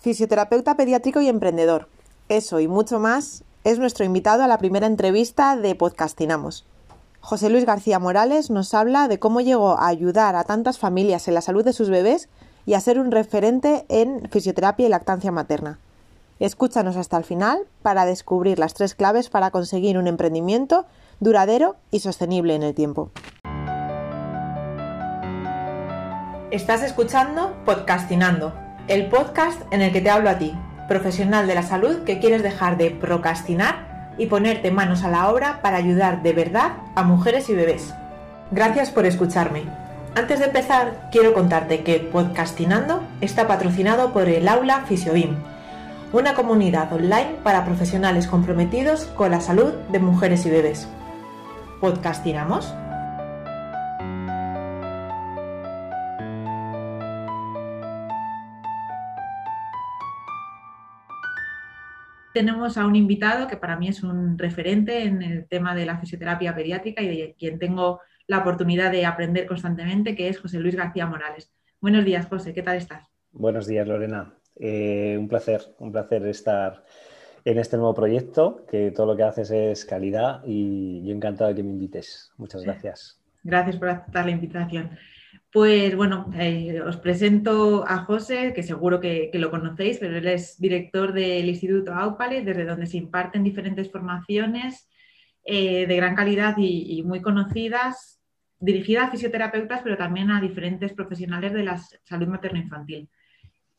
fisioterapeuta pediátrico y emprendedor. Eso y mucho más es nuestro invitado a la primera entrevista de Podcastinamos. José Luis García Morales nos habla de cómo llegó a ayudar a tantas familias en la salud de sus bebés y a ser un referente en fisioterapia y lactancia materna. Escúchanos hasta el final para descubrir las tres claves para conseguir un emprendimiento duradero y sostenible en el tiempo. Estás escuchando Podcastinando, el podcast en el que te hablo a ti, profesional de la salud que quieres dejar de procrastinar y ponerte manos a la obra para ayudar de verdad a mujeres y bebés. Gracias por escucharme. Antes de empezar, quiero contarte que Podcastinando está patrocinado por el Aula Fisiobim, una comunidad online para profesionales comprometidos con la salud de mujeres y bebés. ¿Podcastinamos? Tenemos a un invitado que para mí es un referente en el tema de la fisioterapia pediátrica y de quien tengo la oportunidad de aprender constantemente, que es José Luis García Morales. Buenos días, José, ¿qué tal estás? Buenos días, Lorena. Eh, un placer, un placer estar en este nuevo proyecto, que todo lo que haces es calidad y yo encantado de que me invites. Muchas gracias. Gracias por aceptar la invitación. Pues bueno, eh, os presento a José, que seguro que, lo conocéis, pero él es director del Instituto Aupale, desde donde se imparten diferentes formaciones eh, de gran calidad y, muy conocidas, dirigidas a fisioterapeutas, pero también a diferentes profesionales de la salud materno-infantil.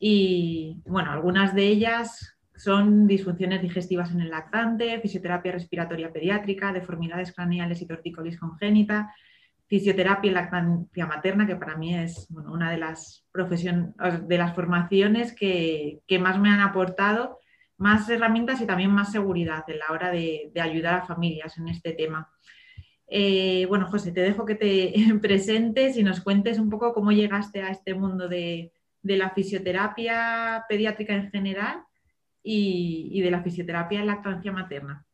Y bueno, algunas de ellas son disfunciones digestivas en el lactante, fisioterapia respiratoria pediátrica, deformidades craneales y tortícolis congénita, fisioterapia y lactancia materna, que para mí es una de las, de las formaciones que, más me han aportado más herramientas y también más seguridad en la hora de, ayudar a familias en este tema. Eh, bueno, José, te dejo que te presentes y nos cuentes un poco cómo llegaste a este mundo de, la fisioterapia pediátrica en general y, y de la fisioterapia en lactancia materna.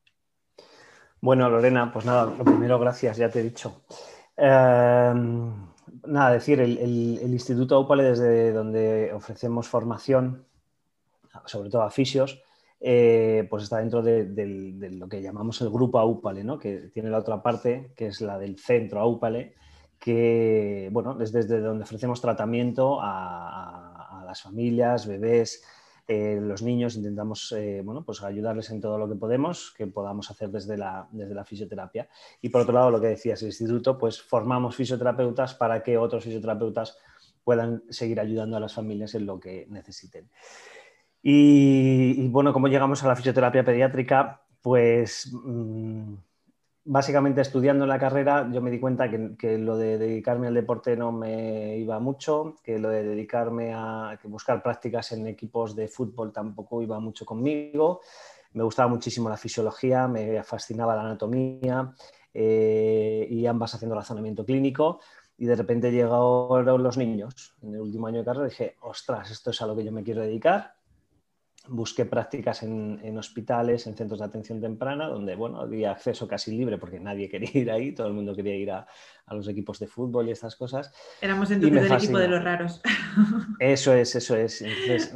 Bueno, Lorena, pues nada, lo primero, gracias, ya te he dicho. Em, nada, decir, el, Instituto Aupale, desde donde ofrecemos formación, sobre todo a fisios, eh, pues está dentro de, lo que llamamos el grupo Aupale, ¿no? que tiene la otra parte, que es la del centro Aupale, que bueno, es desde donde ofrecemos tratamiento a las familias, bebés, eh, los niños intentamos eh, bueno, pues ayudarles en todo lo que podemos, que podamos hacer desde la, desde la fisioterapia. Y por otro lado, lo que decías, el instituto, pues formamos fisioterapeutas para que otros fisioterapeutas puedan seguir ayudando a las familias en lo que necesiten. Y, bueno, ¿cómo llegamos a la fisioterapia pediátrica? Pues mm, básicamente estudiando la carrera yo me di cuenta que, lo de dedicarme al deporte no me iba mucho, que lo de dedicarme a buscar prácticas en equipos de fútbol tampoco iba mucho conmigo. Me gustaba muchísimo la fisiología, me fascinaba la anatomía eh, y ambas haciendo razonamiento clínico. Y de repente llegaron los niños. En el último año de carrera dije, ostras, esto es a lo que yo me quiero dedicar busqué prácticas en, hospitales, en centros de atención temprana, donde bueno, había acceso casi libre porque nadie quería ir ahí, todo el mundo quería ir a, los equipos de fútbol y estas cosas. Éramos entonces el equipo de los raros. Eso es, eso es.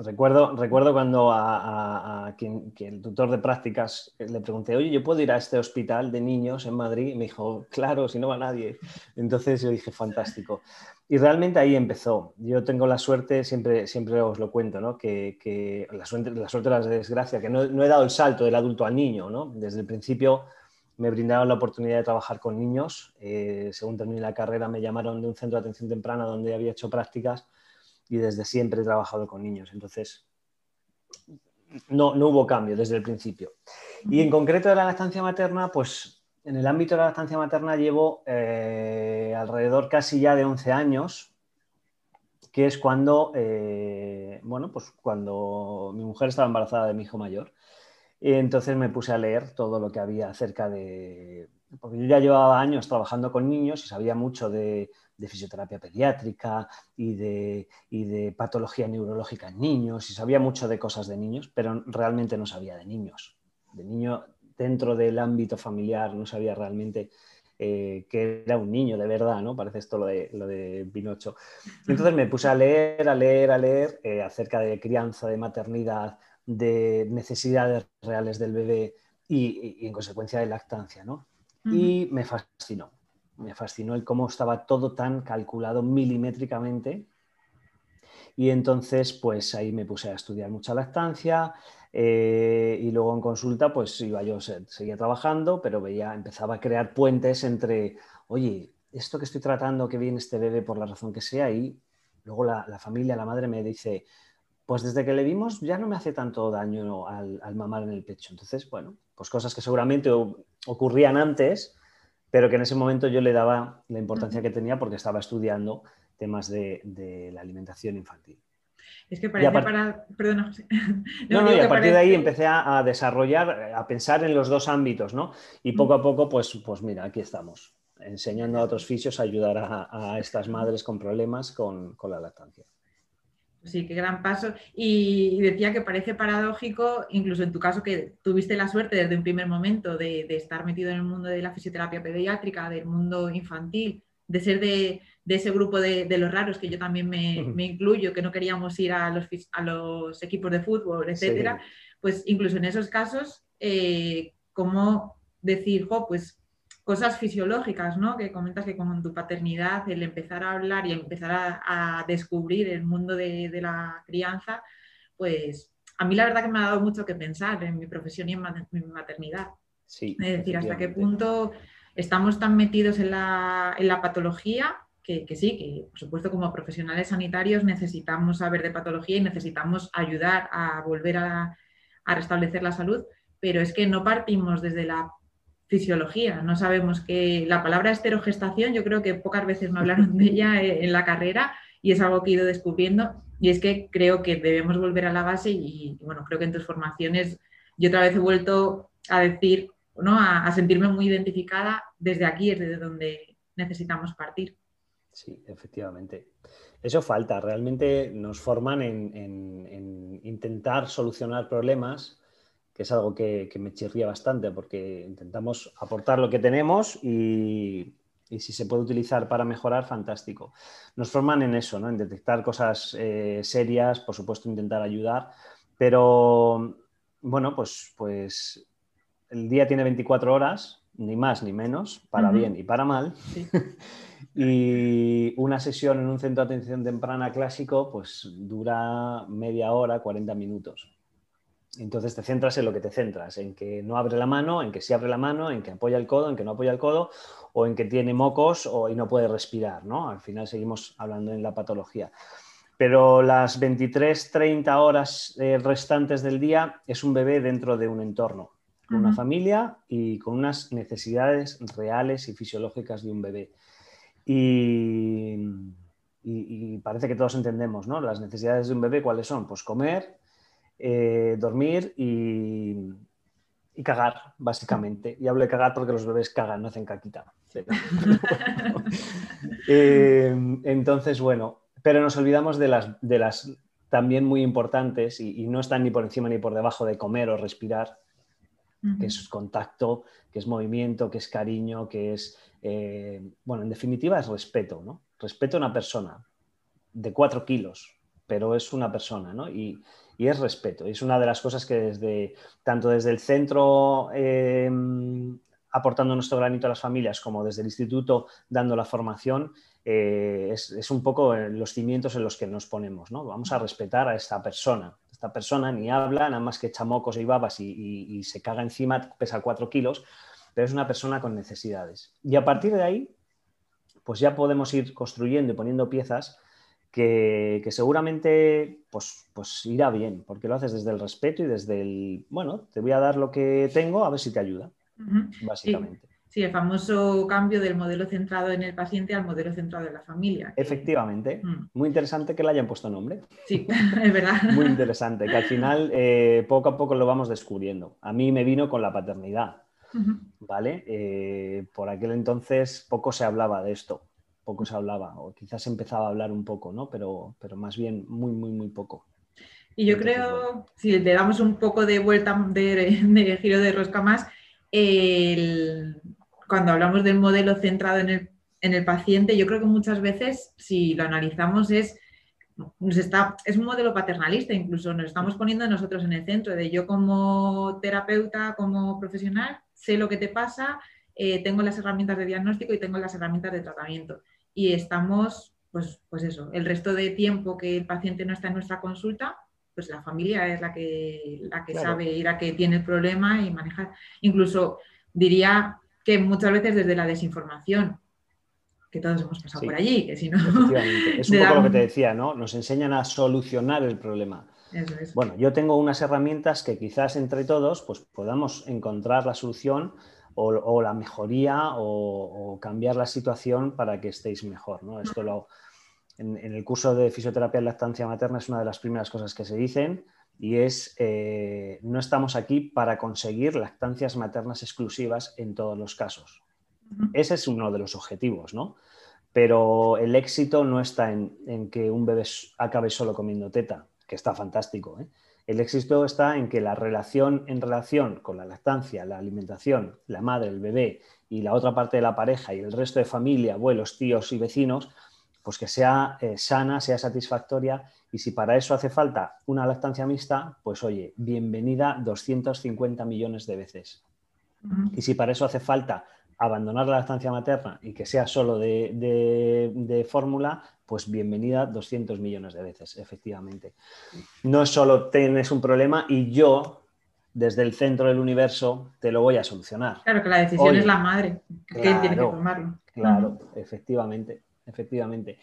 recuerdo, recuerdo cuando a, quien, el tutor de prácticas le pregunté, oye, ¿yo puedo ir a este hospital de niños en Madrid? Y me dijo, claro, si no va nadie. Entonces yo dije, fantástico. Y realmente ahí empezó. Yo tengo la suerte, siempre, siempre os lo cuento, ¿no? que, la, suerte, la suerte la desgracia, que no, he dado el salto del adulto al niño. ¿no? Desde el principio me brindaron la oportunidad de trabajar con niños. Eh, según terminé la carrera me llamaron de un centro de atención temprana donde había hecho prácticas y desde siempre he trabajado con niños. Entonces, no, no hubo cambio desde el principio. Y en concreto de la lactancia materna, pues en el ámbito de la lactancia materna llevo eh, alrededor casi ya de 11 años, que es cuando, eh, bueno, pues cuando mi mujer estaba embarazada de mi hijo mayor. Y entonces me puse a leer todo lo que había acerca de... Porque yo ya llevaba años trabajando con niños y sabía mucho de, fisioterapia pediátrica y de, y de, patología neurológica en niños y sabía mucho de cosas de niños, pero realmente no sabía de niños. De niño dentro del ámbito familiar no sabía realmente eh, que era un niño de verdad, ¿no? Parece esto lo de, lo de Pinocho. Entonces me puse a leer, a leer, a leer eh, acerca de crianza, de maternidad, de necesidades reales del bebé y, en consecuencia de lactancia, ¿no? Y me fascinó, me fascinó el cómo estaba todo tan calculado milimétricamente. Y entonces, pues ahí me puse a estudiar mucha lactancia, eh, y luego en consulta, pues iba yo, seguía trabajando, pero veía, empezaba a crear puentes entre, oye, esto que estoy tratando, que viene este bebé por la razón que sea, y luego la, familia, la madre me dice, pues desde que le vimos ya no me hace tanto daño al, mamar en el pecho. Entonces, bueno, pues cosas que seguramente ocurrían antes, pero que en ese momento yo le daba la importancia que tenía porque estaba estudiando temas de la alimentación infantil. Es que parece para. Perdona, José. No, no, y a partir de ahí empecé a, desarrollar, a pensar en los dos ámbitos, ¿no? Y poco a poco, pues, pues mira, aquí estamos, enseñando a otros fisios a ayudar a, estas madres con problemas con, la lactancia. Sí, qué gran paso. Y decía que parece paradójico, incluso en tu caso, que tuviste la suerte desde un primer momento de estar metido en el mundo de la fisioterapia pediátrica, del mundo infantil, de ser de, de ese grupo de, los raros, que yo también me, incluyo, que no queríamos ir a los, a los equipos de fútbol, etcétera, pues incluso en esos casos, eh, como decir, pues cosas fisiológicas, ¿no? Que comentas que con tu paternidad, el empezar a hablar y empezar a, descubrir el mundo de, la crianza, pues a mí la verdad que me ha dado mucho que pensar en mi profesión y en, mi maternidad. Sí, es decir, hasta qué punto estamos tan metidos en la, en la patología que, sí, que por supuesto como profesionales sanitarios necesitamos saber de patología y necesitamos ayudar a volver a, restablecer la salud, pero es que no partimos desde la fisiología, no sabemos que la palabra esterogestación, yo creo que pocas veces me hablaron de ella en la carrera y es algo que he ido descubriendo y es que creo que debemos volver a la base y, bueno, creo que en tus formaciones yo otra vez he vuelto a decir, ¿no? a, a sentirme muy identificada desde aquí, es desde donde necesitamos partir. Sí, efectivamente. Eso falta. Realmente nos forman en, intentar solucionar problemas, que es algo que, me chirría bastante, porque intentamos aportar lo que tenemos y, si se puede utilizar para mejorar, fantástico. Nos forman en eso, ¿no? en detectar cosas eh, serias, por supuesto, intentar ayudar, pero bueno, pues, pues el día tiene 24 horas, ni más ni menos, para bien y para mal. Y una sesión en un centro de atención temprana clásico, pues dura media hora, 40 minutos. Entonces te centras en lo que te centras, en que no abre la mano, en que sí abre la mano, en que apoya el codo, en que no apoya el codo, o en que tiene mocos o, y no puede respirar, ¿no? Al final seguimos hablando en la patología. Pero las 23, 30 horas eh, restantes del día es un bebé dentro de un entorno, con una familia y con unas necesidades reales y fisiológicas de un bebé. Y, parece que todos entendemos, ¿no? Las necesidades de un bebé, ¿cuáles son? Pues comer, eh, dormir y, cagar, básicamente. Y hablo de cagar porque los bebés cagan, no hacen caquita. Eh, entonces, bueno, pero nos olvidamos de las, de las también muy importantes y, no están ni por encima ni por debajo de comer o respirar, que es contacto, que es movimiento, que es cariño, que es eh, bueno, en definitiva es respeto, ¿no? Respeto a una persona de cuatro kilos, pero es una persona, ¿no? Y, es respeto. Y es una de las cosas que desde, tanto desde el centro eh, aportando nuestro granito a las familias como desde el instituto dando la formación, eh, es, un poco los cimientos en los que nos ponemos, ¿no? Vamos a respetar a esta persona. Esta persona ni habla, nada más que echa mocos y babas y, y se caga encima, pesa cuatro kilos, pero es una persona con necesidades. Y a partir de ahí, pues ya podemos ir construyendo y poniendo piezas que, seguramente pues, pues irá bien, porque lo haces desde el respeto y desde el, bueno, te voy a dar lo que tengo, a ver si te ayuda, básicamente. Sí. El famoso cambio del modelo centrado en el paciente al modelo centrado en la familia. Efectivamente. Mm. Muy interesante que le hayan puesto nombre. Sí, es verdad. Muy interesante, que al final eh, poco a poco lo vamos descubriendo. A mí me vino con la paternidad. ¿vale? Eh, por aquel entonces poco se hablaba de esto, poco se hablaba, o quizás empezaba a hablar un poco, ¿no? Pero, pero más bien muy, muy, muy poco. Y yo creo, si le damos un poco de vuelta de, giro de rosca más, cuando hablamos del modelo centrado en el, en el paciente, yo creo que muchas veces, si lo analizamos, es nos está, es un modelo paternalista, incluso nos estamos poniendo nosotros en el centro, de yo como terapeuta, como profesional, sé lo que te pasa, eh, tengo las herramientas de diagnóstico y tengo las herramientas de tratamiento. Y estamos, pues, pues eso, el resto de tiempo que el paciente no está en nuestra consulta, pues la familia es la que, la que sabe y la que tiene el problema y manejar. Incluso diría que muchas veces desde la desinformación, que todos hemos pasado por allí, que si no... Es un poco lo que te decía, ¿no? Nos enseñan a solucionar el problema. Bueno, yo tengo unas herramientas que quizás entre todos pues, podamos encontrar la solución o, la mejoría o, cambiar la situación para que estéis mejor. ¿no? Esto lo, en, el curso de fisioterapia en lactancia materna es una de las primeras cosas que se dicen y es eh, no estamos aquí para conseguir lactancias maternas exclusivas en todos los casos. Ese es uno de los objetivos, ¿no? Pero el éxito no está en, en que un bebé acabe solo comiendo teta, que está fantástico, ¿eh? El éxito está en que la relación en relación con la lactancia, la alimentación, la madre, el bebé y la otra parte de la pareja y el resto de familia, abuelos, tíos y vecinos, pues que sea eh, sana, sea satisfactoria y si para eso hace falta una lactancia mixta, pues oye, bienvenida 250 millones de veces. Y si para eso hace falta abandonar la lactancia materna y que sea solo de, fórmula, pues bienvenida 200 millones de veces, efectivamente. No es solo tienes un problema y yo, desde el centro del universo, te lo voy a solucionar. Claro, que la decisión es la madre, que tiene que tomarlo. Claro, efectivamente. Efectivamente.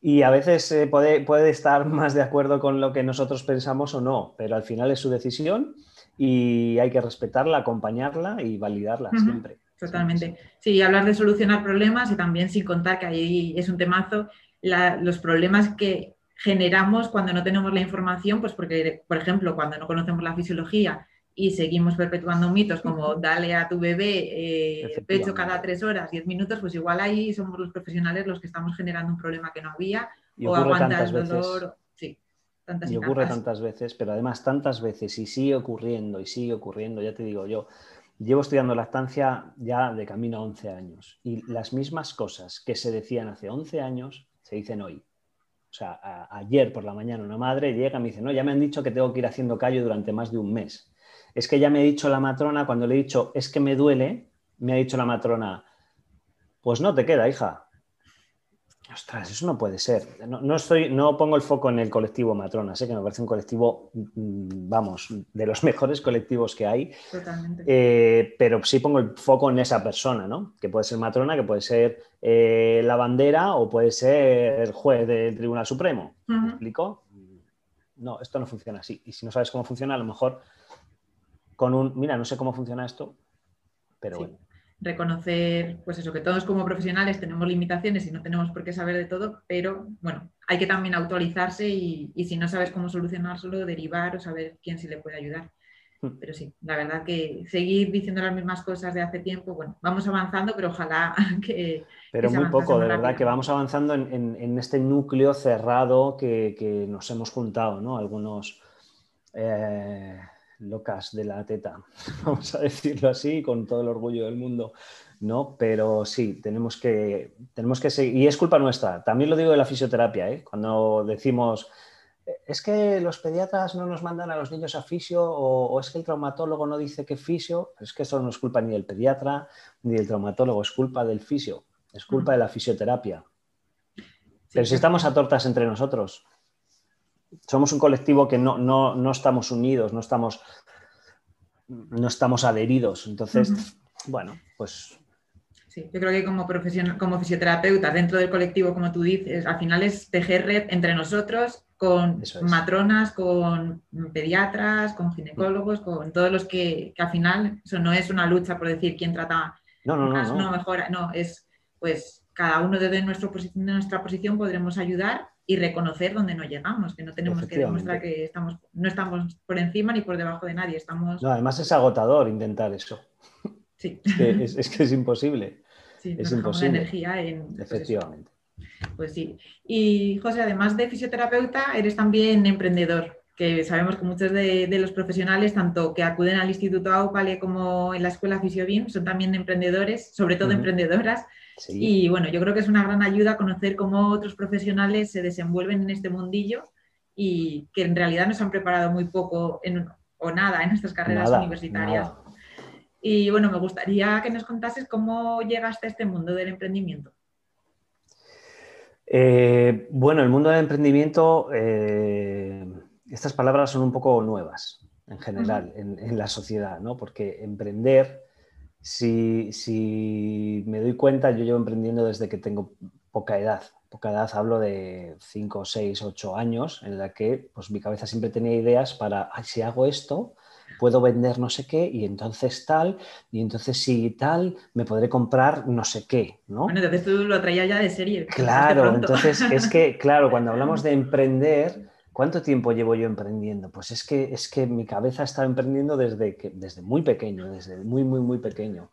Y a veces eh, puede, puede estar más de acuerdo con lo que nosotros pensamos o no, pero al final es su decisión y hay que respetarla, acompañarla y validarla siempre. Totalmente. Sí, hablar de solucionar problemas y también sin contar que ahí es un temazo, los problemas que generamos cuando no tenemos la información, pues porque, por ejemplo, cuando no conocemos la fisiología y seguimos perpetuando mitos como dale a tu bebé eh, pecho cada tres horas, diez minutos, pues igual ahí somos los profesionales los que estamos generando un problema que no había o aguanta el dolor. Sí, tantas y, y ocurre tantas veces, pero además tantas veces y sigue ocurriendo y sigue ocurriendo, ya te digo yo. Llevo estudiando lactancia ya de camino a 11 años y las mismas cosas que se decían hace 11 años se dicen hoy. O sea, ayer por la mañana una madre llega y me dice, no, ya me han dicho que tengo que ir haciendo callo durante más de un mes. Es que ya me ha dicho la matrona, cuando le he dicho, es que me duele, me ha dicho la matrona, pues no te queda, hija, Ostras, eso no puede ser. No, estoy, no pongo el foco en el colectivo Matrona, sé que me parece un colectivo, mm, vamos, de los mejores colectivos que hay. Totalmente. Eh, pero sí pongo el foco en esa persona, ¿no? Que puede ser Matrona, que puede ser eh, la bandera o puede ser el juez del Tribunal Supremo. ¿Me explico? No, esto no funciona así. Y si no sabes cómo funciona, a lo mejor con un, mira, no sé cómo funciona esto, pero bueno reconocer, pues eso, que todos como profesionales tenemos limitaciones y no tenemos por qué saber de todo, pero bueno, hay que también actualizarse y, si no sabes cómo solucionárselo, derivar o saber quién sí le puede ayudar. Hmm. Pero sí, la verdad que seguir diciendo las mismas cosas de hace tiempo, bueno, vamos avanzando, pero ojalá que... Pero muy poco, de verdad, que vamos avanzando en, este núcleo cerrado que, nos hemos juntado, ¿no? Algunos... Eh, locas de la teta, vamos a decirlo así, con todo el orgullo del mundo, ¿no? Pero sí, tenemos que, tenemos que seguir, y es culpa nuestra, también lo digo de la fisioterapia, ¿eh? cuando decimos, es que los pediatras no nos mandan a los niños a fisio o, es que el traumatólogo no dice que fisio, es que eso no es culpa ni del pediatra ni del traumatólogo, es culpa del fisio, es culpa de la fisioterapia. Pero si estamos a tortas entre nosotros, somos un colectivo que no, no, estamos unidos, no estamos, no estamos adheridos. Entonces, bueno, pues... Sí, yo creo que como, profesional, como fisioterapeuta dentro del colectivo, como tú dices, al final es tejer red entre nosotros, con matronas, con pediatras, con ginecólogos, con todos los que, al final eso no es una lucha por decir quién trata no, no, más, no, no. mejora, no, es pues cada uno desde nuestro, nuestra posición podremos ayudar y reconocer dónde no llegamos, que no tenemos que demostrar que estamos, no estamos por encima ni por debajo de nadie. Estamos... No, además es agotador intentar eso. Sí. Es que es, imposible. Sí, es imposible. energía en, pues Efectivamente. Pues, sí. Y José, además de fisioterapeuta, eres también emprendedor. que sabemos que muchos de, los profesionales, tanto que acuden al Instituto AUPALE como en la Escuela Fisiobim, son también emprendedores, sobre todo emprendedoras. Y bueno, yo creo que es una gran ayuda conocer cómo otros profesionales se desenvuelven en este mundillo y que en realidad nos han preparado muy poco o nada en nuestras carreras universitarias. Y bueno, me gustaría que nos contases cómo llegaste a este mundo del emprendimiento. Eh, bueno, el mundo del emprendimiento, eh, estas palabras son un poco nuevas en general en, la sociedad, ¿no? Porque emprender, si, si, me doy cuenta, yo llevo emprendiendo desde que tengo poca edad. Poca edad hablo de 5, 6, 8 años, en la que pues, mi cabeza siempre tenía ideas para, Ay, si hago esto, puedo vender no sé qué y entonces tal, y entonces si tal, me podré comprar no sé qué, ¿no? Bueno, entonces tú lo traías ya de serie. Claro, entonces es que, claro, cuando hablamos de emprender, ¿cuánto tiempo llevo yo emprendiendo? Pues es que, es que mi cabeza está emprendiendo desde, que, desde muy pequeño, desde muy, muy, muy pequeño.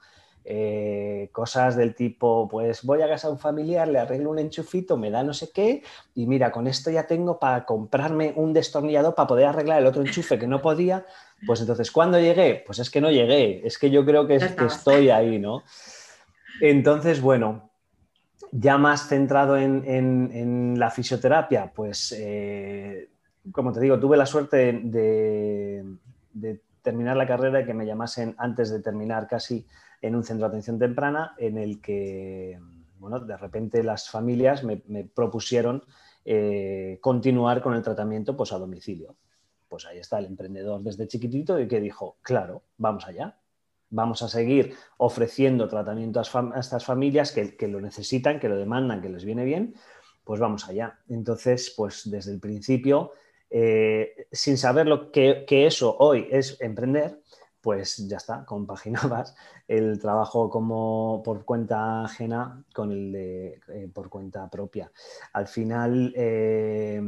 Eh, cosas del tipo, pues voy a casa a un familiar, le arreglo un enchufito, me da no sé qué, y mira, con esto ya tengo para comprarme un destornillador para poder arreglar el otro enchufe que no podía. Pues entonces, ¿cuándo llegué? Pues es que no llegué, es que yo creo que, estoy ahí, ¿no? Entonces, bueno, ya más centrado en, la fisioterapia, pues, eh, como te digo, tuve la suerte de, de terminar la carrera y que me llamasen antes de terminar casi en un centro de atención temprana en el que, bueno, de repente las familias me, propusieron eh, continuar con el tratamiento pues, a domicilio. Pues ahí está el emprendedor desde chiquitito y que dijo, claro, vamos allá, vamos a seguir ofreciendo tratamiento a, estas familias que, lo necesitan, que lo demandan, que les viene bien, pues vamos allá. Entonces, pues desde el principio, eh, sin saber lo que, eso hoy es emprender, pues ya está, compaginabas el trabajo como por cuenta ajena con el de eh, por cuenta propia. Al final, eh,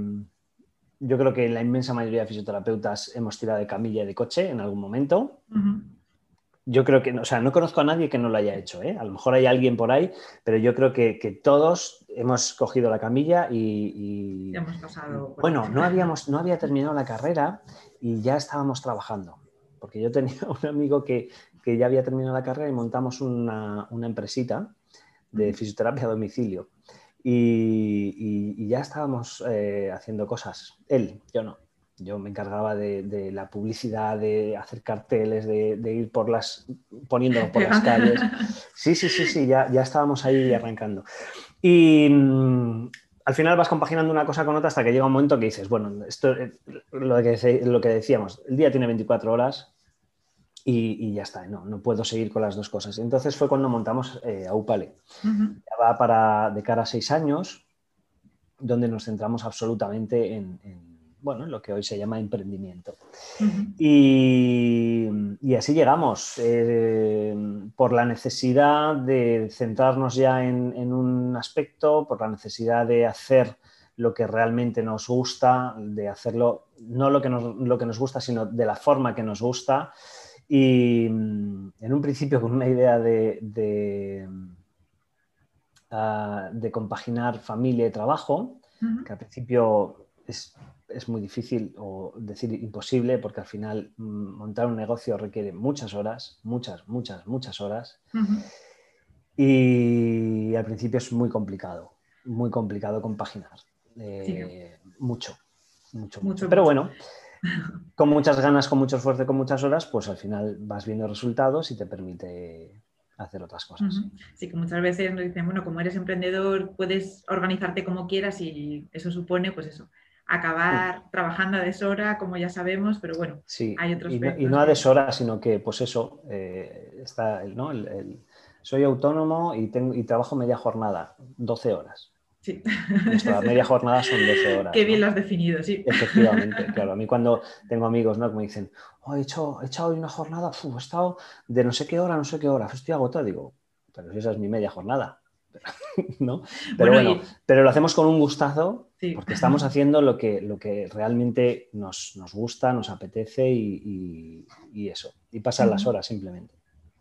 yo creo que la inmensa mayoría de fisioterapeutas hemos tirado de camilla y de coche en algún momento. Yo creo que, o sea, no conozco a nadie que no lo haya hecho, ¿eh? a lo mejor hay alguien por ahí, pero yo creo que, todos hemos cogido la camilla y... hemos pasado bueno, no, habíamos, no había terminado la carrera y ya estábamos trabajando porque yo tenía un amigo que, ya había terminado la carrera y montamos una, empresita de fisioterapia a domicilio. Y, ya estábamos eh, haciendo cosas. Él, yo no. Yo me encargaba de, la publicidad, de hacer carteles, de, ir por las, poniéndolo por las calles. Sí, sí, sí, sí, ya, ya estábamos ahí arrancando. Y mm, al final vas compaginando una cosa con otra hasta que llega un momento que dices, bueno, esto eh, lo que, lo que decíamos, el día tiene 24 horas y, ya está, no, no puedo seguir con las dos cosas. Entonces fue cuando montamos eh, Aupale. Ya va para de cara a seis años, donde nos centramos absolutamente en, bueno, lo que hoy se llama emprendimiento. y, así llegamos, eh, por la necesidad de centrarnos ya en, un aspecto, por la necesidad de hacer lo que realmente nos gusta, de hacerlo, no lo que nos, lo que nos gusta, sino de la forma que nos gusta. Y mm, en un principio con una idea de, de, ah, de compaginar familia y trabajo, que al principio es es muy difícil o decir imposible porque al final mm, montar un negocio requiere muchas horas, muchas, muchas, muchas horas. Y al principio es muy complicado, muy complicado compaginar. Eh, mucho, mucho, mucho. Pero bueno, con muchas ganas, con mucho esfuerzo, con muchas horas, pues al final vas viendo resultados y te permite hacer otras cosas. Sí, que muchas veces nos dicen, bueno, como eres emprendedor, puedes organizarte como quieras y eso supone, pues eso, acabar trabajando a deshora, como ya sabemos, pero bueno, hay otros y no, y no a deshora, sino que, pues eso, eh, está, ¿no? El, soy autónomo y, tengo, y trabajo media jornada, 12 horas. Sí. Nuestra media jornada son 12 horas. Qué bien lo has definido, sí. Efectivamente, claro. A mí cuando tengo amigos ¿no? que me dicen, oh, he, hecho, he echado hoy una jornada, he estado de no sé qué hora, no sé qué hora, estoy agotado. Digo, pero si esa es mi media jornada. ¿no? Pero bueno, pero lo hacemos con un gustazo porque estamos haciendo lo que, lo que realmente nos, gusta, nos apetece y, eso. Y pasan las horas simplemente.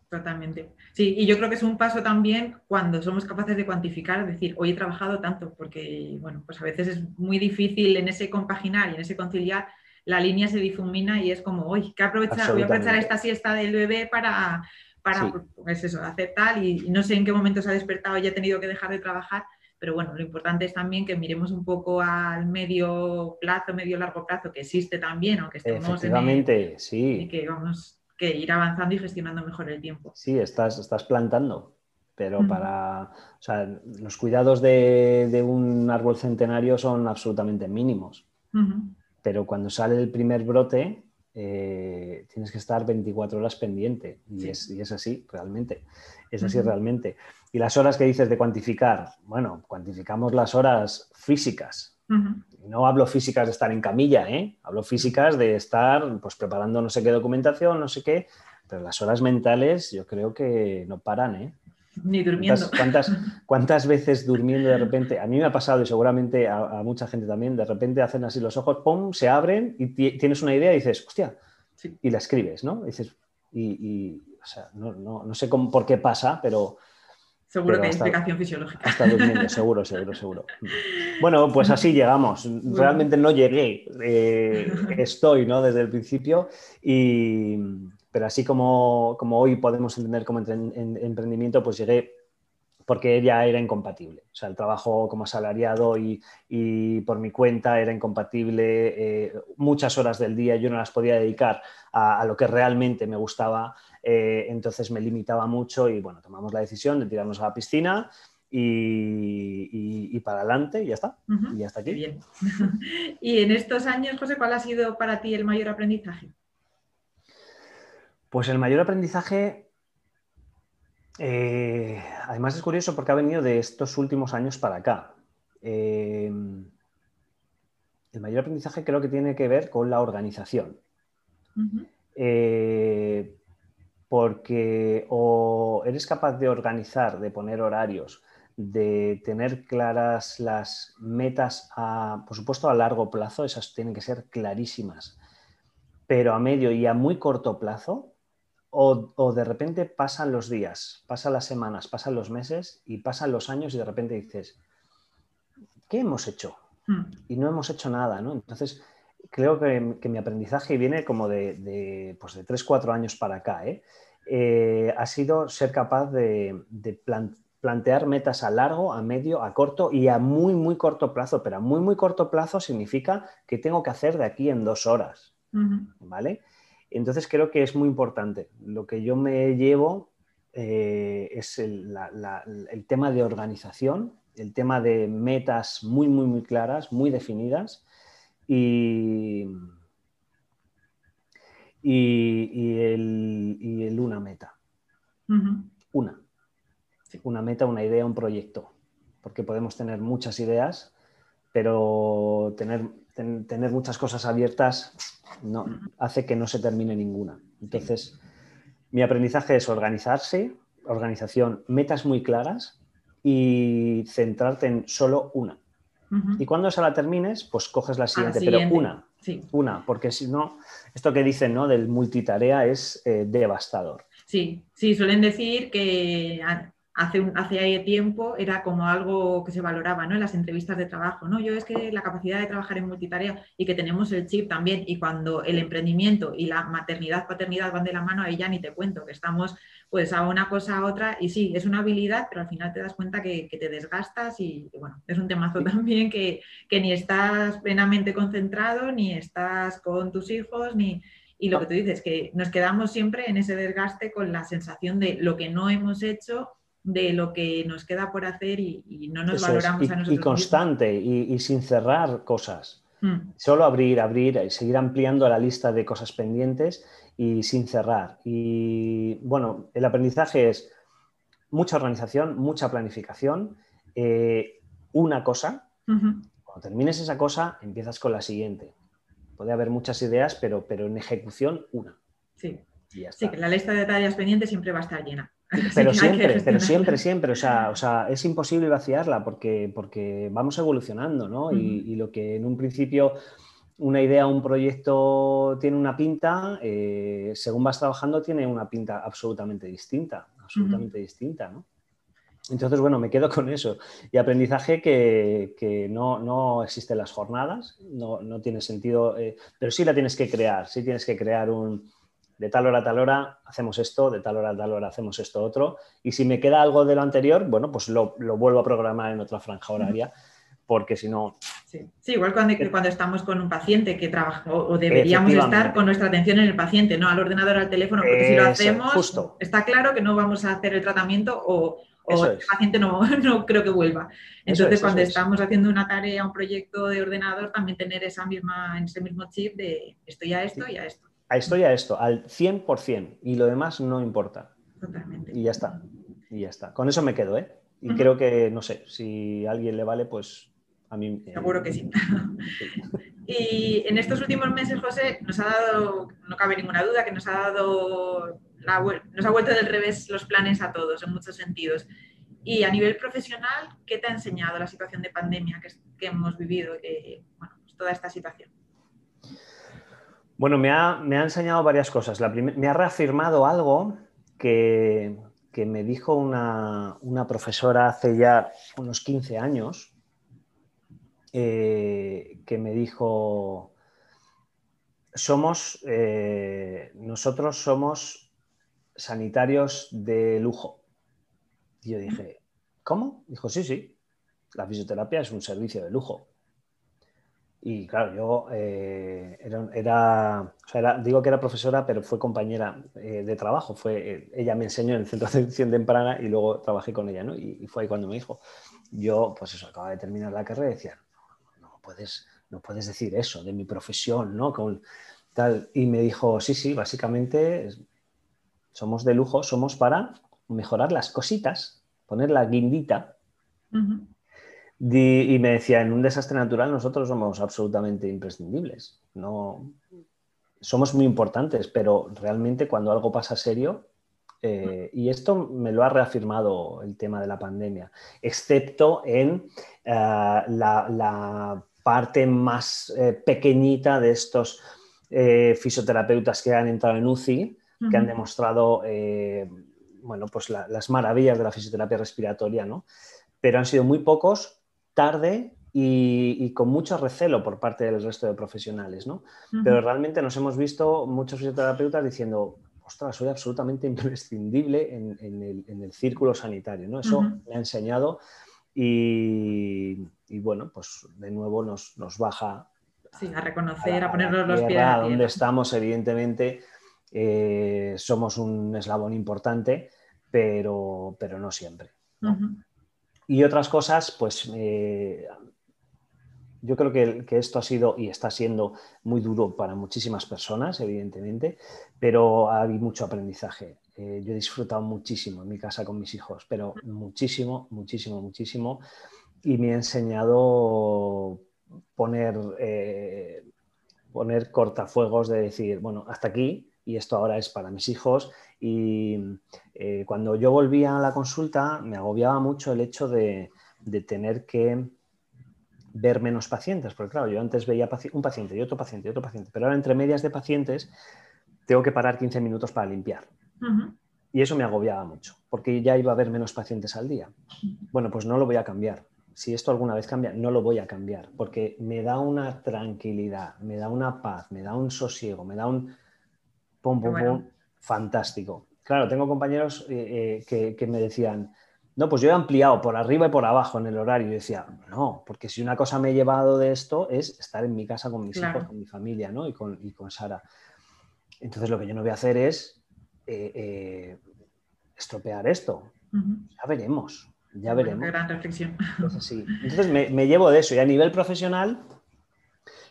Totalmente. Sí, y yo creo que es un paso también cuando somos capaces de cuantificar, decir, hoy he trabajado tanto, porque, bueno, pues a veces es muy difícil en ese compaginar y en ese conciliar la línea se difumina y es como, uy, que aprovechar, voy a aprovechar esta siesta del bebé para, para pues eso, hacer tal y, no sé en qué momento se ha despertado y ha tenido que dejar de trabajar, pero bueno, lo importante es también que miremos un poco al medio plazo, medio largo plazo, que existe también, aunque estemos Efectivamente, sí. Y que vamos que ir avanzando y gestionando mejor el tiempo. Sí, estás, estás plantando, pero para, o sea, los cuidados de, un árbol centenario son absolutamente mínimos, pero cuando sale el primer brote, eh, tienes que estar 24 horas pendiente y, es, y, es, así realmente, es así realmente. Y las horas que dices de cuantificar, bueno, cuantificamos las horas físicas. No hablo físicas de estar en camilla, ¿eh? hablo físicas de estar pues, preparando no sé qué documentación, no sé qué, pero las horas mentales yo creo que no paran. ¿eh? Ni durmiendo. ¿Cuántas, cuántas, veces durmiendo de repente? A mí me ha pasado y seguramente a, mucha gente también, de repente hacen así los ojos, ¡pum!, se abren y tienes una idea y dices, hostia, y la escribes, ¿no? Y dices, y, o sea, no, no, no sé cómo, por qué pasa, pero... Seguro que hay explicación fisiológica. Está durmiendo, seguro, seguro, seguro. Bueno, pues así llegamos. Realmente no llegué, eh, estoy, ¿no? Desde el principio y pero así como, hoy podemos entender como emprendimiento, pues llegué porque ella era incompatible. O sea, el trabajo como asalariado y, por mi cuenta era incompatible. Eh, muchas horas del día yo no las podía dedicar a, lo que realmente me gustaba, eh, entonces me limitaba mucho y bueno, tomamos la decisión de tirarnos a la piscina y, para adelante y ya está. Y hasta aquí. Bien. y en estos años, José, ¿cuál ha sido para ti el mayor aprendizaje? Pues el mayor aprendizaje, eh, además es curioso porque ha venido de estos últimos años para acá. Eh, el mayor aprendizaje creo que tiene que ver con la organización. Eh, porque o eres capaz de organizar, de poner horarios, de tener claras las metas, a, por supuesto a largo plazo, esas tienen que ser clarísimas, pero a medio y a muy corto plazo, o, de repente pasan los días, pasan las semanas, pasan los meses y pasan los años y de repente dices, ¿qué hemos hecho? Hmm. Y no hemos hecho nada, ¿no? Entonces, creo que, mi aprendizaje viene como de, de, pues de 3, 4 años para acá, ¿eh? Eh, ha sido ser capaz de, plantear metas a largo, a medio, a corto y a muy, muy corto plazo, pero a muy, muy corto plazo significa que tengo que hacer de aquí en dos horas, ¿vale? Entonces creo que es muy importante. Lo que yo me llevo eh, es el, tema de organización, el tema de metas muy, muy, muy claras, muy definidas y, el, una meta. Una. Una meta, una idea, un proyecto. Porque podemos tener muchas ideas, pero tener, tener muchas cosas abiertas no, hace que no se termine ninguna. Entonces, mi aprendizaje es organizarse, organización, metas muy claras y centrarte en solo una. Y cuando esa la termines, pues coges la siguiente, pero una, una, porque si no, esto que dicen ¿no? del multitarea es eh, devastador. Sí, sí, suelen decir que hace, hace tiempo era como algo que se valoraba ¿no? en las entrevistas de trabajo. ¿no? Yo es que la capacidad de trabajar en multitarea y que tenemos el chip también y cuando el emprendimiento y la maternidad, paternidad van de la mano, ahí ya ni te cuento, que estamos pues a una cosa a otra y sí, es una habilidad, pero al final te das cuenta que, te desgastas y, bueno, es un temazo también que, que ni estás plenamente concentrado, ni estás con tus hijos, ni... Y lo que tú dices, que nos quedamos siempre en ese desgaste con la sensación de lo que no hemos hecho de lo que nos queda por hacer y, no nos valoramos y, a nosotros. Y constante y, sin cerrar cosas. Hmm. Solo abrir, abrir y seguir ampliando la lista de cosas pendientes y sin cerrar. Y bueno, el aprendizaje es mucha organización, mucha planificación, eh, una cosa. Cuando termines esa cosa, empiezas con la siguiente. Puede haber muchas ideas, pero, pero en ejecución, una. Sí. Sí, que la lista de tareas pendientes siempre va a estar llena. Pero siempre, pero siempre, siempre. O sea, o sea, es imposible vaciarla porque, porque vamos evolucionando, ¿no? y, lo que en un principio una idea, un proyecto tiene una pinta, eh, según vas trabajando tiene una pinta absolutamente distinta, absolutamente distinta, ¿no? Entonces, bueno, me quedo con eso. Y aprendizaje que, no, no, existen las jornadas, no, no tiene sentido, eh, pero sí la tienes que crear, sí tienes que crear un, de tal hora a tal hora hacemos esto, de tal hora a tal hora hacemos esto otro. Y si me queda algo de lo anterior, bueno, pues lo, vuelvo a programar en otra franja horaria, porque si no... Sí. igual cuando, cuando, estamos con un paciente que trabaja o, deberíamos estar con nuestra atención en el paciente, no al ordenador, al teléfono, porque si lo hacemos, está claro que no vamos a hacer el tratamiento o, el paciente no, no, creo que vuelva. Entonces, cuando estamos haciendo una tarea, un proyecto de ordenador, también tener esa misma, ese mismo chip de estoy a esto y a esto a esto y a esto, al 100%, y lo demás no importa. Totalmente. Y ya está, y ya está. Con eso me quedo, ¿eh? Y creo que, no sé, si a alguien le vale, pues a mí... Eh, Seguro que sí. y en estos últimos meses, José, nos ha dado, no cabe ninguna duda, que nos ha dado, nos ha vuelto del revés los planes a todos, en muchos sentidos. Y a nivel profesional, ¿qué te ha enseñado la situación de pandemia que, hemos vivido, bueno, pues toda esta situación? Bueno, me ha, enseñado varias cosas. me ha reafirmado algo que, me dijo una, profesora hace ya unos 15 años, eh, que me dijo, somos, eh, nosotros somos sanitarios de lujo. Y yo dije, ¿cómo? Dijo, sí, sí, la fisioterapia es un servicio de lujo. Y claro, yo eh, era, digo que era profesora, pero fue compañera eh, de trabajo. Fue, eh, ella me enseñó en el centro de atención temprana y luego trabajé con ella, ¿no? Y, fue ahí cuando me dijo, yo, pues eso, acababa de terminar la carrera y decía, no, puedes, no puedes decir eso de mi profesión, ¿no? Con, tal. Y me dijo, sí, sí, básicamente somos de lujo, somos para mejorar las cositas, poner la guindita y me decía, en un desastre natural nosotros somos absolutamente imprescindibles. No, somos muy importantes, pero realmente cuando algo pasa serio, eh, y esto me lo ha reafirmado el tema de la pandemia, excepto en eh, la, parte más eh, pequeñita de estos fisioterapeutas que han entrado en UCI, que han demostrado bueno, pues las maravillas de la fisioterapia respiratoria, ¿no? pero han sido muy pocos tarde y, con mucho recelo por parte del resto de profesionales, ¿no? Pero realmente nos hemos visto muchos fisioterapeutas diciendo, ostras, soy absolutamente imprescindible en, el, círculo sanitario, ¿no? Eso me ha enseñado y, bueno, pues de nuevo nos, baja. Sí, a reconocer, a, ponernos los pies. A donde estamos, evidentemente, eh, somos un eslabón importante, pero, pero no siempre. Y otras cosas, pues eh, yo creo que, esto ha sido y está siendo muy duro para muchísimas personas, evidentemente, pero ha habido mucho aprendizaje. Eh, yo he disfrutado muchísimo en mi casa con mis hijos, pero muchísimo, muchísimo, muchísimo. Y me ha enseñado poner, eh, poner cortafuegos de decir, bueno, hasta aquí y esto ahora es para mis hijos. Y eh, cuando yo volvía a la consulta me agobiaba mucho el hecho de, tener que ver menos pacientes, porque claro, yo antes veía un paciente y otro paciente y otro paciente, pero ahora entre medias de pacientes tengo que parar 15 minutos para limpiar. Y eso me agobiaba mucho, porque ya iba a haber menos pacientes al día. Bueno, pues no lo voy a cambiar. Si esto alguna vez cambia, no lo voy a cambiar, porque me da una tranquilidad, me da una paz, me da un sosiego, me da un pum, pum, pum, fantástico. Claro, tengo compañeros eh, eh, que, me decían, no, pues yo he ampliado por arriba y por abajo en el horario. Y decía, no, porque si una cosa me he llevado de esto es estar en mi casa con mis hijos, con mi familia, ¿no? Y con, Sara. Entonces lo que yo no voy a hacer es eh, estropear esto. Ya veremos, ya veremos. gran reflexión. Entonces me, me, llevo de eso. Y a nivel profesional,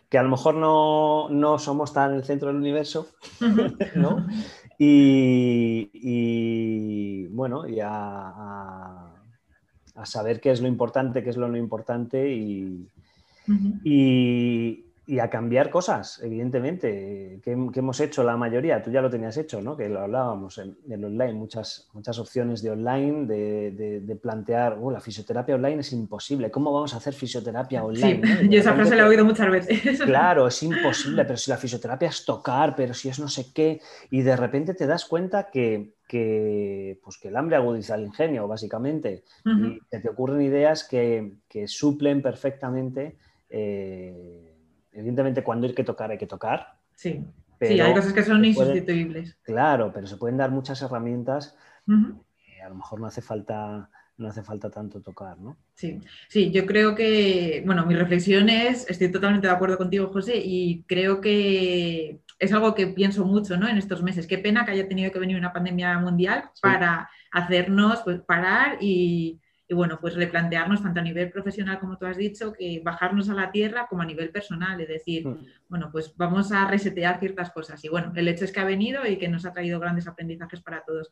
que a lo mejor no, somos tan el centro del universo, ¿no? Y, bueno, y a, saber qué es lo importante, qué es lo no importante y, y a cambiar cosas, evidentemente, que, hemos hecho la mayoría. Tú ya lo tenías hecho, ¿no? Que lo hablábamos en, el online, muchas, muchas opciones de online, de, plantear, oh, la fisioterapia online es imposible. ¿Cómo vamos a hacer fisioterapia online? Sí, yo esa frase la he oído muchas veces. Claro, es imposible, pero si la fisioterapia es tocar, pero si es no sé qué, y de repente te das cuenta que, pues que el hambre agudiza el ingenio, básicamente, y te, ocurren ideas que, suplen perfectamente. Eh, Evidentemente, cuando hay que tocar, hay que tocar. Sí, sí hay cosas que son insustituibles. claro, pero se pueden dar muchas herramientas. a lo mejor no hace falta no hace falta tanto tocar, ¿no? Sí, sí, yo creo que, bueno, mi reflexión es, estoy totalmente de acuerdo contigo, José, y creo que es algo que pienso mucho, ¿no? En estos meses. Qué pena que haya tenido que venir una pandemia mundial para hacernos pues, parar y, y bueno, pues replantearnos tanto a nivel profesional como tú has dicho, que bajarnos a la tierra como a nivel personal, es decir, mm. bueno, pues vamos a resetear ciertas cosas. Y bueno, el hecho es que ha venido y que nos ha traído grandes aprendizajes para todos.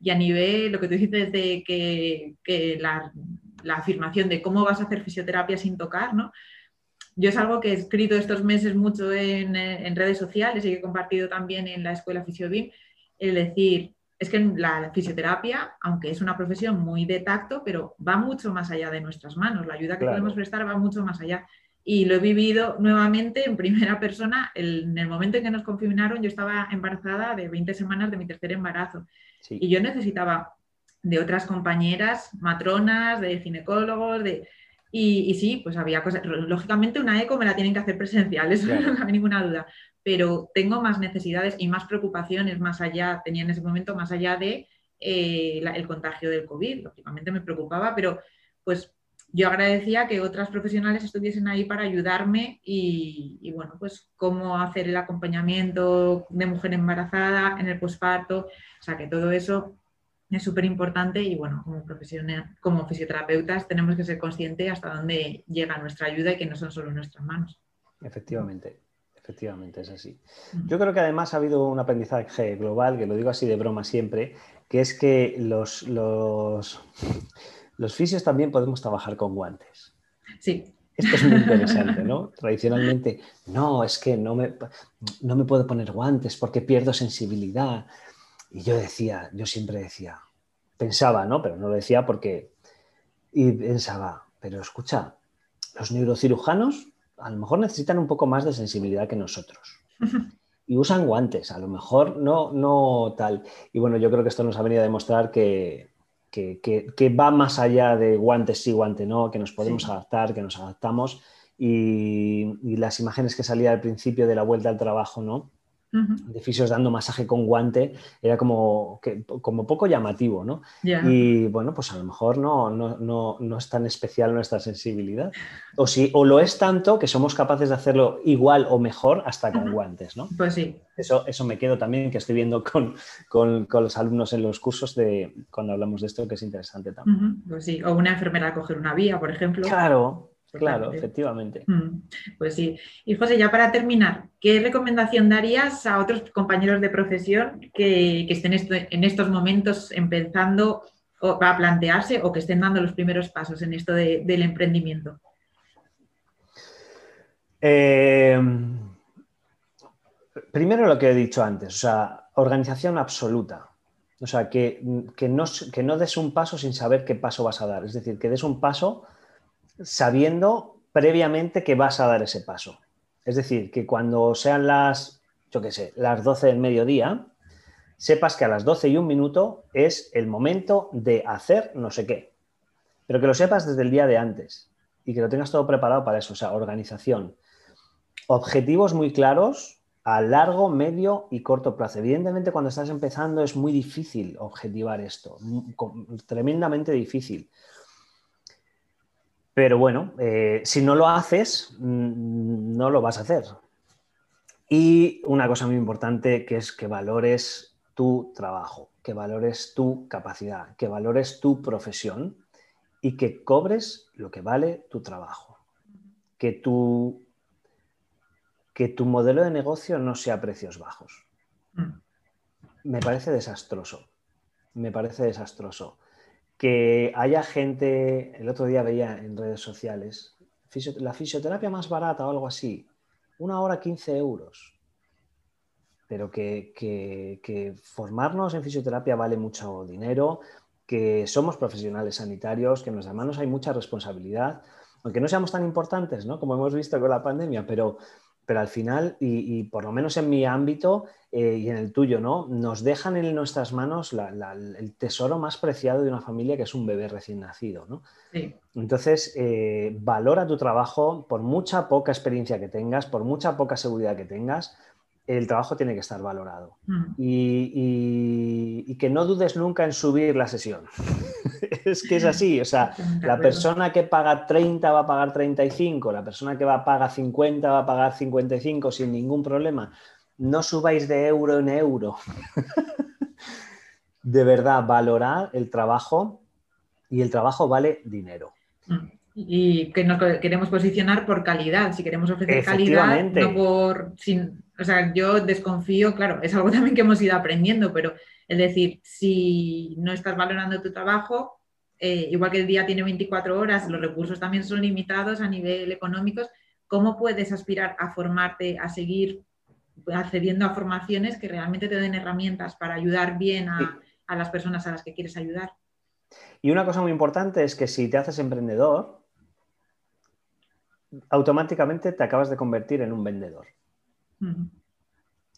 Y a nivel, lo que tú dices de que, la, afirmación de cómo vas a hacer fisioterapia sin tocar, ¿no? Yo es algo que he escrito estos meses mucho en, en redes sociales y que he compartido también en la escuela Fisiobim, es decir, es que la fisioterapia, aunque es una profesión muy de tacto, pero va mucho más allá de nuestras manos. La ayuda que podemos prestar va mucho más allá. Y lo he vivido nuevamente en primera persona. en el momento en que nos confinaron, yo estaba embarazada de 20 semanas de mi tercer embarazo. Y yo necesitaba de otras compañeras, matronas, de ginecólogos, de... Y, sí, pues había cosas. Lógicamente, una eco me la tienen que hacer presencial, eso no hay ninguna duda pero tengo más necesidades y más preocupaciones más allá, tenía en ese momento más allá de eh, el contagio del COVID. Lógicamente me preocupaba, pero pues yo agradecía que otras profesionales estuviesen ahí para ayudarme y, bueno, pues cómo hacer el acompañamiento de mujer embarazada en el posparto, o sea que todo eso es súper importante y bueno, como como fisioterapeutas tenemos que ser conscientes hasta dónde llega nuestra ayuda y que no son solo nuestras manos. Efectivamente. Efectivamente, es así. Yo creo que además ha habido un aprendizaje global, que lo digo así de broma siempre, que es que los, los, los fisios también podemos trabajar con guantes. Sí. Esto es muy interesante, ¿no? Tradicionalmente, no, es que no me, no me puedo poner guantes porque pierdo sensibilidad. Y yo decía, yo siempre decía, pensaba, ¿no? Pero no lo decía porque... Y pensaba, pero escucha, los neurocirujanos a lo mejor necesitan un poco más de sensibilidad que nosotros. Y usan guantes, a lo mejor no, no tal. Y bueno, yo creo que esto nos ha venido a demostrar que, que, va más allá de guantes sí, guante no, que nos podemos adaptar, que nos adaptamos. Y, y, las imágenes que salía al principio de la vuelta al trabajo, ¿no? De fisios dando masaje con guante, era como, que, como poco llamativo, ¿no? Y bueno, pues a lo mejor no, no, es tan especial nuestra sensibilidad. O, si, o lo es tanto que somos capaces de hacerlo igual o mejor hasta con guantes, ¿no? Pues sí. Eso, eso me quedo también, que estoy viendo con, con, los alumnos en los cursos de cuando hablamos de esto, que es interesante también. Pues sí, o una enfermera coger una vía, por ejemplo. Claro, Claro, efectivamente. Mm, pues sí. Y José, ya para terminar, ¿qué recomendación darías a otros compañeros de profesión que, estén en estos momentos empezando a plantearse o que estén dando los primeros pasos en esto del emprendimiento? Eh, primero lo que he dicho antes, o sea, organización absoluta. O sea, que, que, no, que no des un paso sin saber qué paso vas a dar. Es decir, que des un paso sabiendo previamente que vas a dar ese paso. Es decir, que cuando sean las, yo qué sé, las 12 del mediodía, sepas que a las 12 y un minuto es el momento de hacer no sé qué. Pero que lo sepas desde el día de antes y que lo tengas todo preparado para eso, o sea, organización. Objetivos muy claros a largo, medio y corto plazo. Evidentemente, cuando estás empezando es muy difícil objetivar esto, tremendamente difícil. Pero bueno, eh, si no lo haces, mm, no lo vas a hacer. Y una cosa muy importante que es que valores tu trabajo, que valores tu capacidad, que valores tu profesión y que cobres lo que vale tu trabajo. Que tu, que tu modelo de negocio no sea precios bajos. Mm. Me parece desastroso. Me parece desastroso que haya gente, el otro día veía en redes sociales, la fisioterapia más barata o algo así, una hora 15 euros. Pero que, que formarnos en fisioterapia vale mucho dinero, que somos profesionales sanitarios, que en nuestras manos hay mucha responsabilidad, aunque no seamos tan importantes, ¿no? Como hemos visto con la pandemia, pero, pero al final, y, por lo menos en mi ámbito eh, y en el tuyo, ¿no? Nos dejan en nuestras manos el tesoro más preciado de una familia que es un bebé recién nacido, ¿no? Entonces, eh, valora tu trabajo por mucha poca experiencia que tengas, por mucha poca seguridad que tengas, el trabajo tiene que estar valorado. Y, que no dudes nunca en subir la sesión. es que es así, o sea, la persona que paga 30 va a pagar 35, la persona que va a pagar 50 va a pagar 55 sin ningún problema. No subáis de euro en euro. de verdad, valorar el trabajo y el trabajo vale dinero. Mm y que nos queremos posicionar por calidad. Si queremos ofrecer calidad, no por. Sin, o sea, yo desconfío, claro, es algo también que hemos ido aprendiendo, pero es decir, si no estás valorando tu trabajo, eh, igual que el día tiene 24 horas, los recursos también son limitados a nivel económico, ¿cómo puedes aspirar a formarte, a seguir accediendo a formaciones que realmente te den herramientas para ayudar bien a, a las personas a las que quieres ayudar? Y una cosa muy importante es que si te haces emprendedor, automáticamente te acabas de convertir en un vendedor.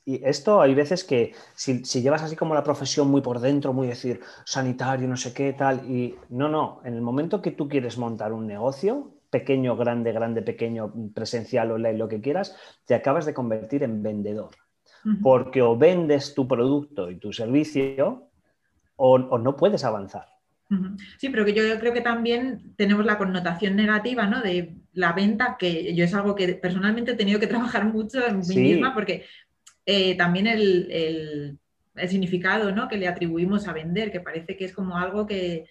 Y esto hay veces que si, llevas así como la profesión muy por dentro, muy decir sanitario, no sé qué, tal, y no, no, en el momento que tú quieres montar un negocio, pequeño, grande, grande, pequeño, presencial, online, lo que quieras, te acabas de convertir en vendedor. Porque o vendes tu producto y tu servicio o no puedes avanzar. Sí, pero que yo creo que también tenemos la connotación negativa ¿no? de la venta, que yo es algo que personalmente he tenido que trabajar mucho en mí misma, porque eh, también el, significado ¿no? que le atribuimos a vender, que parece que es como algo que,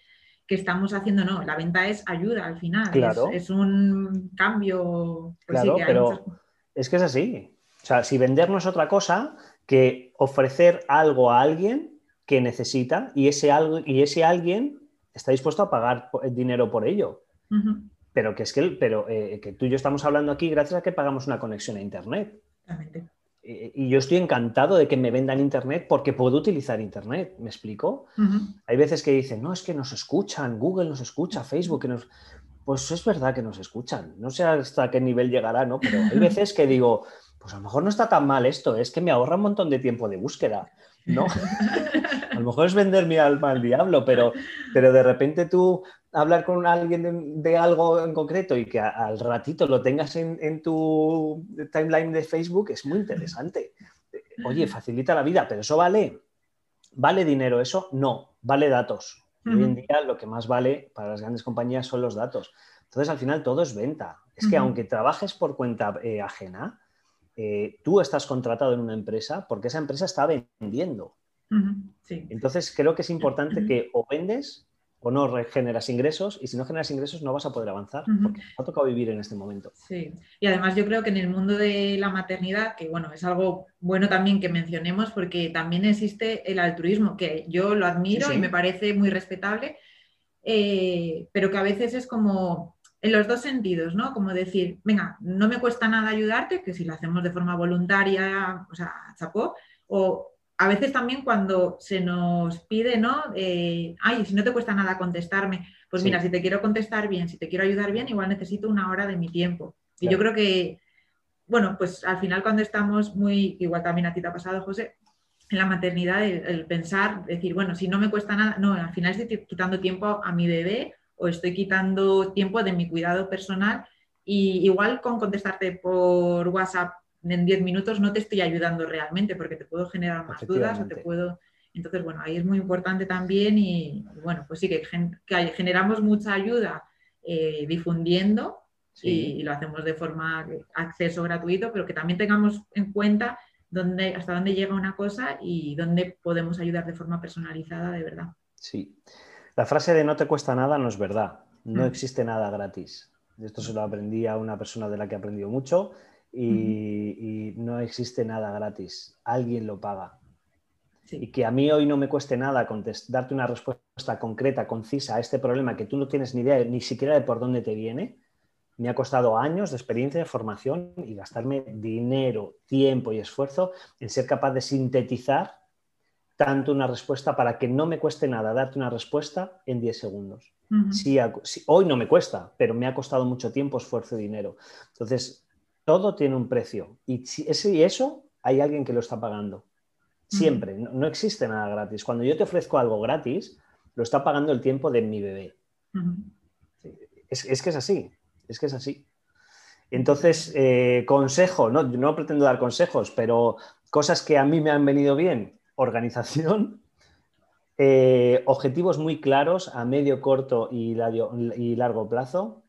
estamos haciendo, no, la venta es ayuda al final, es, un cambio. Pues claro, pero es que es así. O sea, si vender no es otra cosa que ofrecer algo a alguien que necesita y ese, algo, y ese alguien está dispuesto a pagar dinero por ello. Pero que es que, pero, eh, que tú y yo estamos hablando aquí gracias a que pagamos una conexión a Internet. y yo estoy encantado de que me vendan Internet porque puedo utilizar Internet, ¿me explico? Hay veces que dicen, no, es que nos escuchan, Google nos escucha, Facebook, que nos... Pues es verdad que nos escuchan, no sé hasta qué nivel llegará, ¿no? Pero hay veces que digo, pues a lo mejor no está tan mal esto, es que me ahorra un montón de tiempo de búsqueda. ¿no? a lo mejor es vender mi alma al diablo, pero, pero de repente tú hablar con alguien de, algo en concreto y que al ratito lo tengas en, tu timeline de Facebook es muy interesante. Oye, facilita la vida, pero eso vale. ¿Vale dinero eso? No, vale datos. Hoy en día lo que más vale para las grandes compañías son los datos. Entonces, al final todo es venta. Es que aunque trabajes por cuenta eh, ajena, eh, tú estás contratado en una empresa porque esa empresa está vendiendo. Entonces creo que es importante que o vendes o no generas ingresos y si no generas ingresos no vas a poder avanzar porque ha tocado vivir en este momento. Sí, y además yo creo que en el mundo de la maternidad, que bueno, es algo bueno también que mencionemos porque también existe el altruismo, que yo lo admiro y me parece muy respetable, eh, pero que a veces es como en los dos sentidos, ¿no? Como decir, venga, no me cuesta nada ayudarte, que si lo hacemos de forma voluntaria, o sea, chapó, o a veces también cuando se nos pide, ¿no? Eh, ay, si no te cuesta nada contestarme, pues mira, si te quiero contestar bien, si te quiero ayudar bien, igual necesito una hora de mi tiempo. Y yo creo que, bueno, pues al final cuando estamos muy, igual también a ti te ha pasado, José, en la maternidad, el, el pensar, decir, bueno, si no me cuesta nada, no, al final estoy quitando tiempo a mi bebé o estoy quitando tiempo de mi cuidado personal y igual con contestarte por WhatsApp en 10 minutos no te estoy ayudando realmente porque te puedo generar más dudas o te puedo... Entonces, bueno, ahí es muy importante también y, bueno, pues sí que, generamos mucha ayuda eh, difundiendo y, lo hacemos de forma acceso gratuito, pero que también tengamos en cuenta dónde, hasta dónde llega una cosa y dónde podemos ayudar de forma personalizada de verdad. Sí. La frase de no te cuesta nada no es verdad. No mm. existe nada gratis. Esto se lo aprendí a una persona de la que he aprendido mucho y, no existe nada gratis. Alguien lo paga. Y que a mí hoy no me cueste nada darte una respuesta concreta, concisa a este problema que tú no tienes ni idea ni siquiera de por dónde te viene, me ha costado años de experiencia, de formación y gastarme dinero, tiempo y esfuerzo en ser capaz de sintetizar tanto una respuesta para que no me cueste nada darte una respuesta en 10 segundos. hoy no me cuesta, pero me ha costado mucho tiempo, esfuerzo y dinero. Entonces, todo tiene un precio y si eso hay alguien que lo está pagando. Siempre, no, existe nada gratis. Cuando yo te ofrezco algo gratis, lo está pagando el tiempo de mi bebé. es, que es así, es que es así. Entonces, eh, consejo, no, no pretendo dar consejos, pero cosas que a mí me han venido bien, organización, eh, objetivos muy claros a medio, corto y largo, plazo,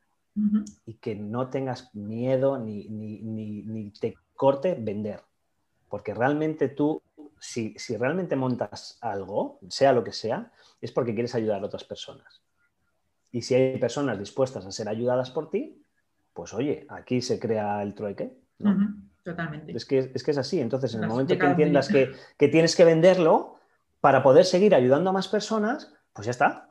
y que no tengas miedo ni, ni te corte vender. Porque realmente tú si, realmente montas algo, sea lo que sea, es porque quieres ayudar a otras personas. Y si hay personas dispuestas a ser ayudadas por ti, pues oye, aquí se crea el trueque. Totalmente. Es que, es así. Entonces, en el momento que entiendas que, que, tienes que venderlo para poder seguir ayudando a más personas, pues ya está.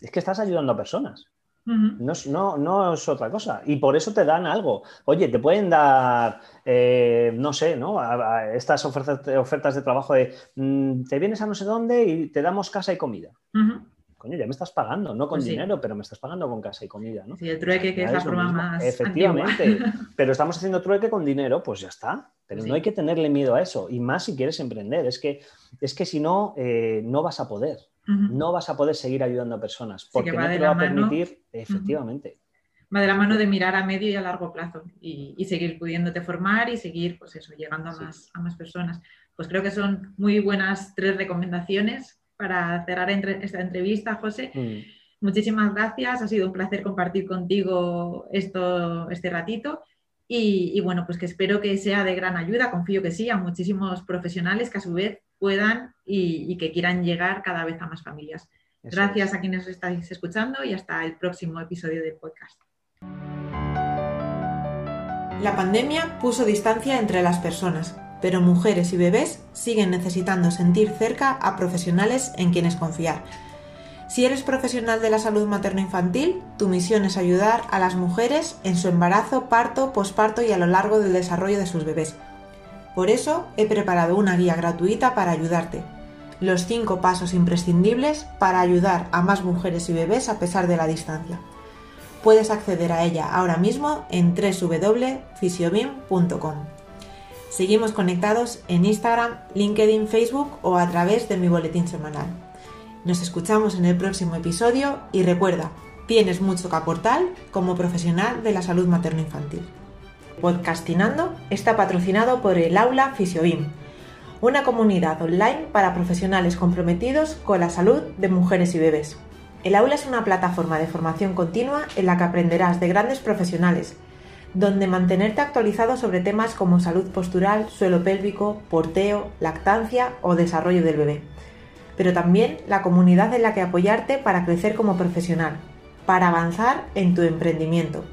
Es que estás ayudando a personas no, no, es otra cosa. Y por eso te dan algo. Oye, te pueden dar, eh, no sé, ¿no? estas ofertas, ofertas de trabajo de mm, te vienes a no sé dónde y te damos casa y comida. Coño, ya me estás pagando, no con pues dinero, pero me estás pagando con casa y comida, ¿no? Sí, el trueque que es la forma más. Efectivamente. pero estamos haciendo trueque con dinero, pues ya está. Pero no hay que tenerle miedo a eso. Y más si quieres emprender. Es que, es que si no, eh, no vas a poder no vas a poder seguir ayudando a personas porque no te va a permitir, efectivamente. Va de la mano de mirar a medio y a largo plazo y, seguir pudiéndote formar y seguir, pues eso, llegando a, más, a más personas. Pues creo que son muy buenas tres recomendaciones para cerrar esta entrevista, José. Mm. Muchísimas gracias, ha sido un placer compartir contigo esto, este ratito. Y, y, bueno, pues que espero que sea de gran ayuda, confío que sí, a muchísimos profesionales que a su vez puedan y, que quieran llegar cada vez a más familias. Gracias a quienes estáis escuchando y hasta el próximo episodio del podcast. La pandemia puso distancia entre las personas, pero mujeres y bebés siguen necesitando sentir cerca a profesionales en quienes confiar. Si eres profesional de la salud materno-infantil, tu misión es ayudar a las mujeres en su embarazo, parto, posparto y a lo largo del desarrollo de sus bebés. Por eso he preparado una guía gratuita para ayudarte. Los 5 pasos imprescindibles para ayudar a más mujeres y bebés a pesar de la distancia. Puedes acceder a ella ahora mismo en www.fisiobim.com. Seguimos conectados en Instagram, LinkedIn, Facebook o a través de mi boletín semanal. Nos escuchamos en el próximo episodio y recuerda, tienes mucho que aportar como profesional de la salud materno-infantil. Podcastinando está patrocinado por el Aula Fisiobim, una comunidad online para profesionales comprometidos con la salud de mujeres y bebés. El aula es una plataforma de formación continua en la que aprenderás de grandes profesionales, donde mantenerte actualizado sobre temas como salud postural, suelo pélvico, porteo, lactancia o desarrollo del bebé. Pero también la comunidad en la que apoyarte para crecer como profesional, para avanzar en tu emprendimiento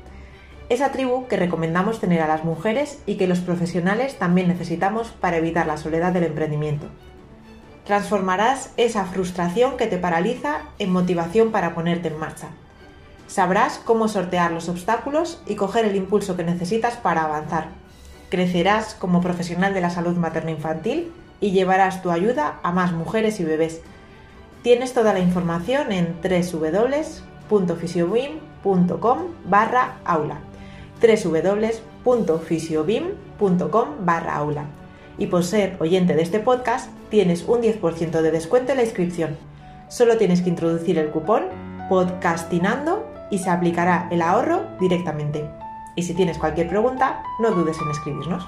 esa tribu que recomendamos tener a las mujeres y que los profesionales también necesitamos para evitar la soledad del emprendimiento. Transformarás esa frustración que te paraliza en motivación para ponerte en marcha. Sabrás cómo sortear los obstáculos y coger el impulso que necesitas para avanzar. Crecerás como profesional de la salud materno-infantil y llevarás tu ayuda a más mujeres y bebés. Tienes toda la información en www.fisiobim.com barra aula www.fisiobim.com barra aula. Y por ser oyente de este podcast, tienes un 10% de descuento en la inscripción. Solo tienes que introducir el cupón podcastinando y se aplicará el ahorro directamente. Y si tienes cualquier pregunta, no dudes en escribirnos.